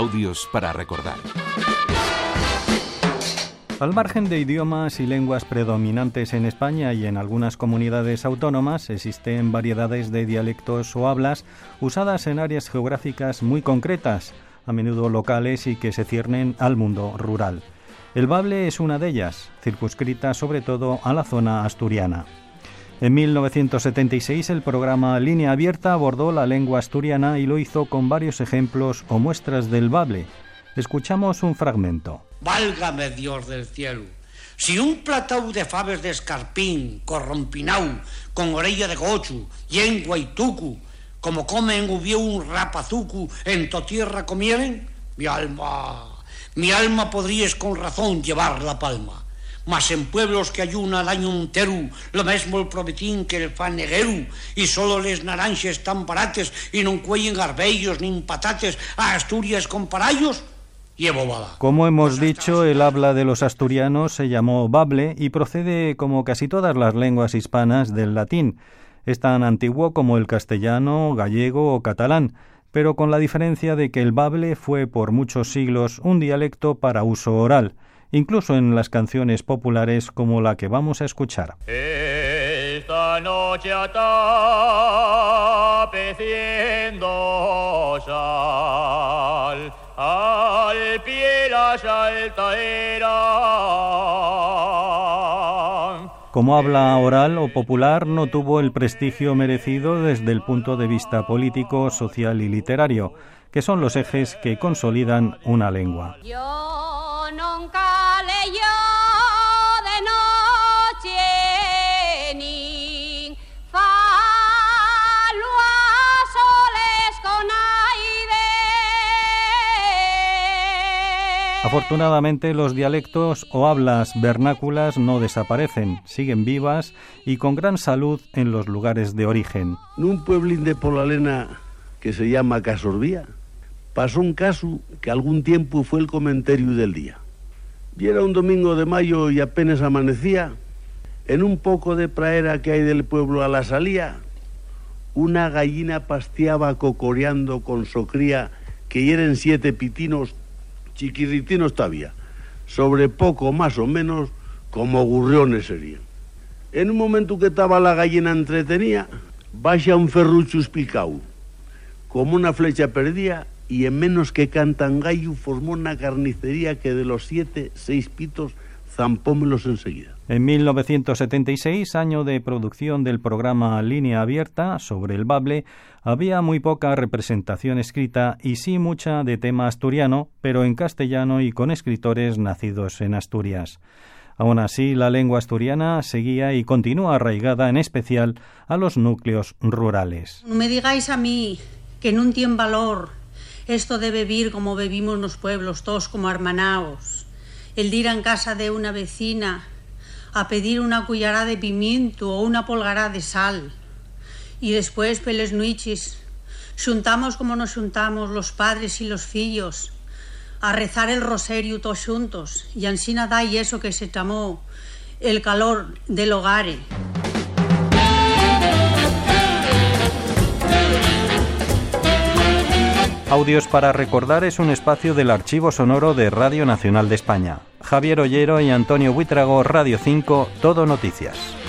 Audios para recordar. Al margen de idiomas y lenguas predominantes en España y en algunas comunidades autónomas, existen variedades de dialectos o hablas usadas en áreas geográficas muy concretas, a menudo locales y que se ciernen al mundo rural. El bable es una de ellas, circunscrita sobre todo a la zona asturiana. En 1976 el programa Línea Abierta abordó la lengua asturiana y lo hizo con varios ejemplos o muestras del bable. Escuchamos un fragmento. Válgame Dios del cielo. Si un platau de faves de escarpín, corrompinau, con orella de gochu, yengua y tucu, como comen hubió un rapazucu en tu tierra comieren, mi alma, mi alma podrías con razón llevar la palma. Mas en pueblos que ayuna el año entero, lo mismo el prometín que el fanegueru, y solo les naranjas están barates y no cuellen garbellos ni patates a Asturias con parayos, como hemos dicho, el habla de los asturianos se llamó bable y procede, como casi todas las lenguas hispanas, del latín. Es tan antiguo como el castellano, gallego o catalán, pero con la diferencia de que el bable fue por muchos siglos un dialecto para uso oral, incluso en las canciones populares como la que vamos a escuchar. Esta noche Como habla oral o popular, no tuvo el prestigio merecido desde el punto de vista político, social y literario, que son los ejes que consolidan una lengua. Afortunadamente los dialectos o hablas vernáculas no desaparecen, siguen vivas y con gran salud en los lugares de origen. En un pueblín de Polalena que se llama Casorbía, pasó un caso que algún tiempo fue el comentario del día. Y era un domingo de mayo y apenas amanecía, en un poco de praera que hay del pueblo a la salía, una gallina pasteaba cocoreando con socría que hieren siete pitinos chiquititinos todavía, sobre poco más o menos como gurriones serían. En un momento que estaba la gallina entretenida, baja un ferrucho espicao, como una flecha perdida, y en menos que cantan gallo formó una carnicería que de los siete, seis pitos zampómelos enseguida. En 1976, año de producción del programa Línea Abierta sobre el bable, había muy poca representación escrita y sí mucha de tema asturiano, pero en castellano y con escritores nacidos en Asturias. Aún así, la lengua asturiana seguía y continúa arraigada en especial a los núcleos rurales. No me digáis a mí que no tiene valor esto de vivir como vivimos los pueblos, todos como hermanaos. El de ir en casa de una vecina a pedir una cucharada de pimiento o una polgará de sal y después, peles nuichis, juntamos como nos juntamos los padres y los fillos a rezar el rosario todos juntos y ansí nada y eso que se llamó el calor del hogar. Audios para recordar es un espacio del archivo sonoro de Radio Nacional de España. Javier Ollero y Antonio Buitrago, Radio 5, Todo Noticias.